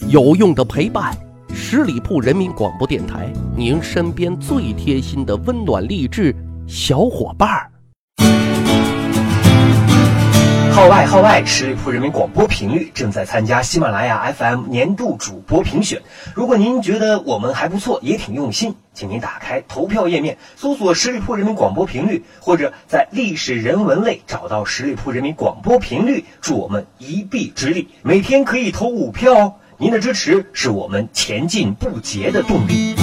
有用的陪伴，十里铺人民广播电台，您身边最贴心的温暖励志小伙伴儿。号外号外！十里铺人民广播频率正在参加喜马拉雅 FM 年度主播评选。如果您觉得我们还不错，也挺用心，请您打开投票页面，搜索十里铺人民广播频率，或者在历史人文类找到十里铺人民广播频率，助我们一臂之力。每天可以投五票哦，您的支持是我们前进不竭的动力。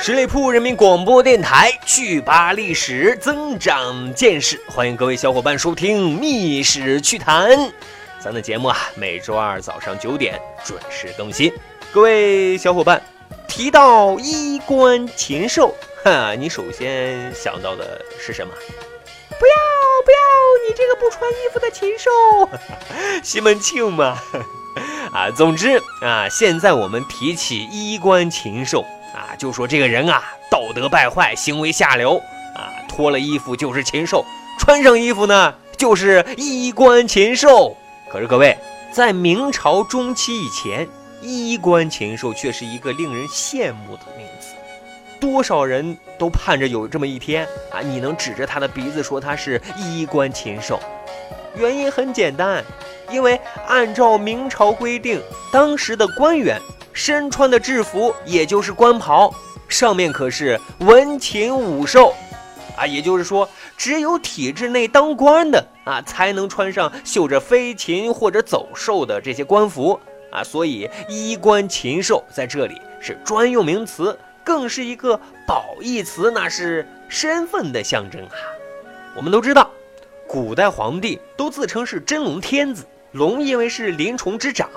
十里铺人民广播电台，趣吧历史，增长见识。欢迎各位小伙伴收听《密史趣谈》，咱的节目啊，每周二早上九点准时更新。各位小伙伴，提到衣冠禽兽，哈，你首先想到的是什么？不要不要，你这个不穿衣服的禽兽，西门庆嘛。啊，总之啊，现在我们提起衣冠禽兽。啊，就说这个人啊，道德败坏，行为下流啊，脱了衣服就是禽兽，穿上衣服呢就是衣冠禽兽。可是各位，在明朝中期以前，衣冠禽兽却是一个令人羡慕的名字，多少人都盼着有这么一天啊，你能指着他的鼻子说他是衣冠禽兽。原因很简单，因为按照明朝规定，当时的官员。身穿的制服也就是官袍，上面可是文禽武兽，啊，也就是说，只有体制内当官的啊，才能穿上绣着飞禽或者走兽的这些官服啊，所以衣冠禽兽在这里是专用名词，更是一个褒义词，那是身份的象征啊。我们都知道，古代皇帝都自称是真龙天子，龙因为是灵虫之长。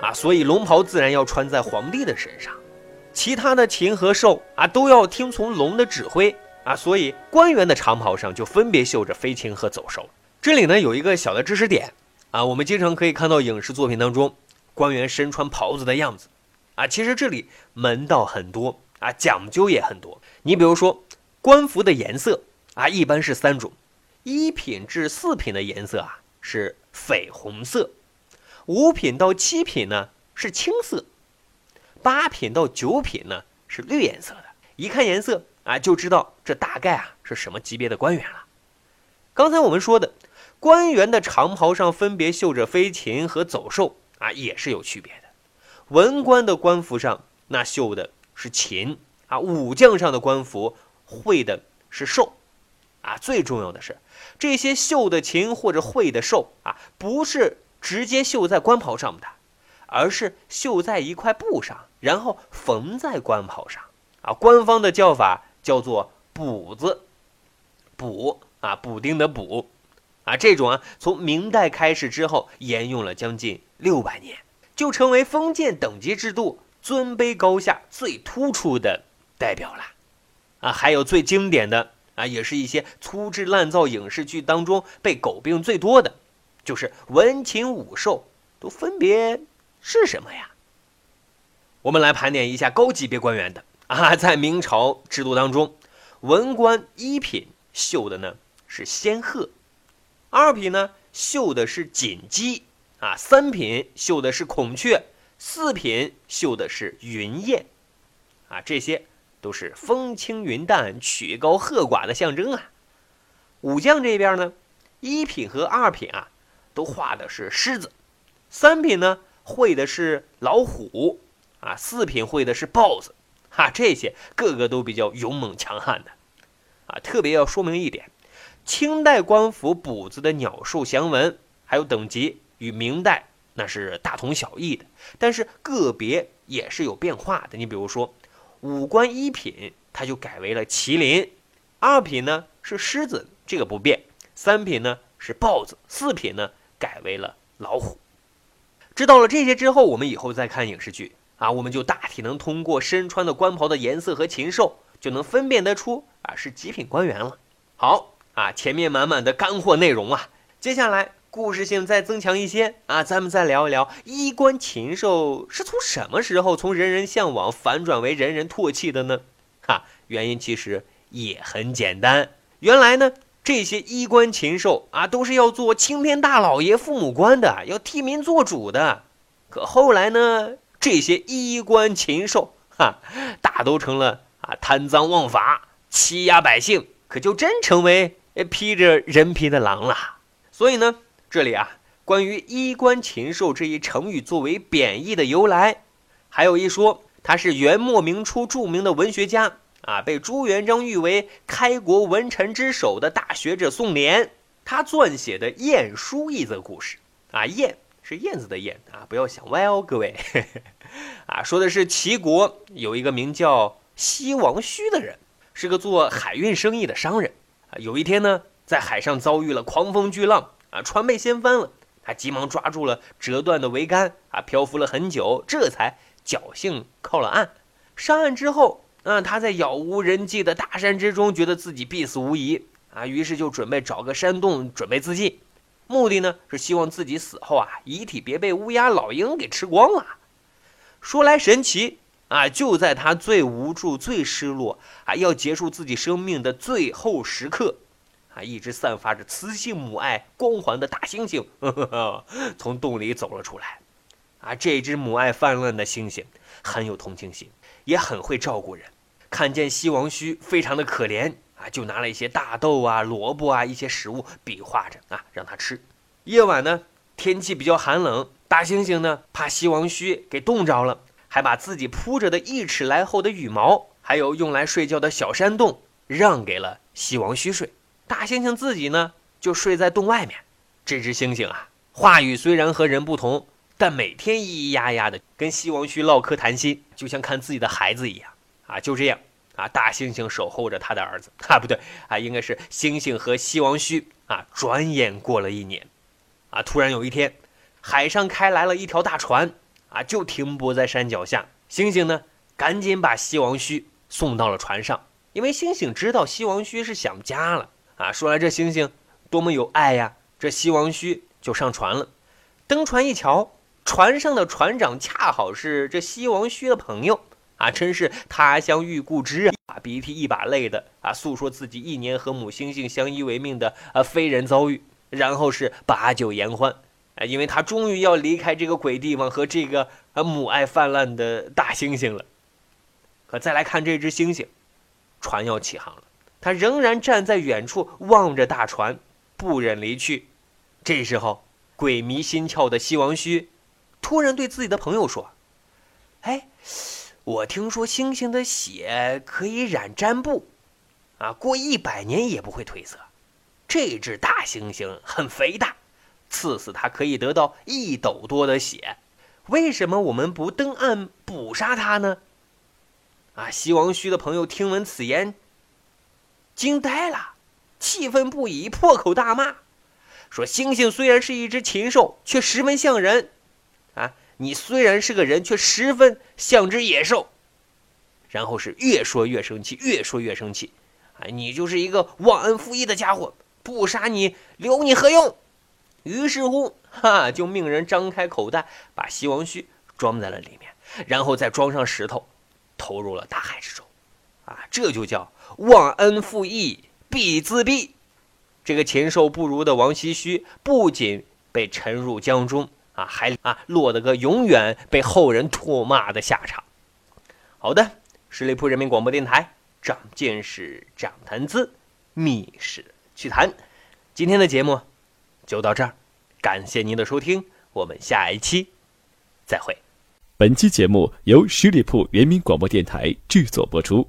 啊，所以龙袍自然要穿在皇帝的身上，其他的禽和兽啊都要听从龙的指挥啊，所以官员的长袍上就分别绣着飞禽和走兽。这里呢有一个小的知识点啊，我们经常可以看到影视作品当中官员身穿袍子的样子啊，其实这里门道很多啊，讲究也很多。你比如说官服的颜色啊，一般是三种，一品至四品的颜色啊是绯红色。五品到七品呢是青色，八品到九品呢是绿颜色的。一看颜色啊，就知道这大概啊是什么级别的官员了。刚才我们说的，官员的长袍上分别绣着飞禽和走兽啊，也是有区别的。文官的官服上那绣的是禽啊，武将上的官服绘的是兽啊。最重要的是，这些绣的禽或者绘的兽啊，不是。直接绣在官袍上的，而是绣在一块布上，然后缝在官袍上。啊，官方的叫法叫做“补子”，补啊，补丁的补。啊，这种啊，从明代开始之后，沿用了将近六百年，就成为封建等级制度尊卑高下最突出的代表了。啊，还有最经典的啊，也是一些粗制滥造影视剧当中被诟病最多的。就是文禽武兽都分别是什么呀？我们来盘点一下高级别官员的啊，在明朝制度当中，文官一品绣的呢是仙鹤，二品呢绣的是锦鸡啊，三品绣的是孔雀，四品绣的是云雁啊，这些都是风轻云淡、曲高和寡的象征啊。武将这边呢，一品和二品啊。都画的是狮子，三品呢绘的是老虎，啊，四品绘的是豹子，哈，这些个个都比较勇猛强悍的，啊，特别要说明一点，清代官服补子的鸟兽祥纹还有等级与明代那是大同小异的，但是个别也是有变化的。你比如说，五官一品它就改为了麒麟，二品呢是狮子，这个不变，三品呢是豹子，四品呢。改为了老虎。知道了这些之后，我们以后再看影视剧啊，我们就大体能通过身穿的官袍的颜色和禽兽，就能分辨得出啊是极品官员了。好啊，前面满满的干货内容啊，接下来故事性再增强一些啊，咱们再聊一聊衣冠禽兽是从什么时候从人人向往反转为人人唾弃的呢？哈，原因其实也很简单，原来呢，这些衣冠禽兽啊，都是要做青天大老爷、父母官的，要替民做主的。可后来呢，这些衣冠禽兽哈，大都成了啊贪赃枉法、欺压百姓，可就真成为披着人皮的狼了。所以呢。这里啊，关于“衣冠禽兽”这一成语作为贬义的由来，还有一说，他是元末明初著名的文学家啊，被朱元璋誉为开国文臣之首的大学者宋濂，他撰写的《晏殊》一则故事。啊，晏是燕子的燕啊，不要想歪哦，各位。啊，说的是齐国有一个名叫西王须的人，是个做海运生意的商人。啊，有一天呢，在海上遭遇了狂风巨浪。啊，船被掀翻了，他急忙抓住了折断的桅杆，啊，漂浮了很久，这才侥幸靠了岸。上岸之后，啊，他在杳无人迹的大山之中，觉得自己必死无疑，啊，于是就准备找个山洞准备自尽，目的呢是希望自己死后啊，遗体别被乌鸦、老鹰给吃光了。说来神奇啊，就在他最无助、最失落，啊，要结束自己生命的最后时刻。一只散发着雌性母爱光环的大猩猩呵呵呵从洞里走了出来。啊，这只母爱泛滥的猩猩很有同情心，也很会照顾人。看见西王须非常的可怜啊，就拿了一些大豆啊、萝卜啊一些食物比划着啊让他吃。夜晚呢，天气比较寒冷，大猩猩呢怕西王须给冻着了，还把自己铺着的一尺来厚的羽毛，还有用来睡觉的小山洞让给了西王须睡。大猩猩自己呢，就睡在洞外面。这只猩猩啊，话语虽然和人不同，但每天咿咿呀呀的跟西王须唠嗑谈心，就像看自己的孩子一样啊。就这样啊，大猩猩守候着他的儿子啊，不对啊，应该是猩猩和西王须啊。转眼过了一年，啊，突然有一天，海上开来了一条大船啊，就停泊在山脚下。猩猩呢，赶紧把西王须送到了船上，因为猩猩知道西王须是想家了。啊，说来这猩猩多么有爱呀！这西王须就上船了，登船一瞧，船上的船长恰好是这西王须的朋友啊，真是他乡遇故知啊！把鼻涕一把泪的啊，诉说自己一年和母猩猩相依为命的啊非人遭遇，然后是把酒言欢啊，因为他终于要离开这个鬼地方和这个母爱泛滥的大猩猩了。可再来看这只猩猩，船要起航了。他仍然站在远处望着大船，不忍离去。这时候，鬼迷心窍的西王须突然对自己的朋友说：“哎，我听说猩猩的血可以染毡布，啊，过一百年也不会褪色。这只大猩猩很肥大，刺死它可以得到一斗多的血。为什么我们不登岸捕杀它呢？”啊，西王须的朋友听闻此言。惊呆了，气愤不已，破口大骂，说：“猩猩虽然是一只禽兽，却十分像人，啊，你虽然是个人，却十分像只野兽。”然后是越说越生气，越说越生气，啊，你就是一个忘恩负义的家伙，不杀你留你何用？于是乎，哈，就命人张开口袋，把西王须装在了里面，然后再装上石头，投入了大海之中，啊，这就叫。忘恩负义必自毙，这个禽兽不如的王唏嘘不仅被沉入江中啊，还啊落得个永远被后人唾骂的下场。好的，十里铺人民广播电台，长见识，长谈资，密室趣谈。今天的节目就到这儿，感谢您的收听，我们下一期再会。本期节目由十里铺人民广播电台制作播出。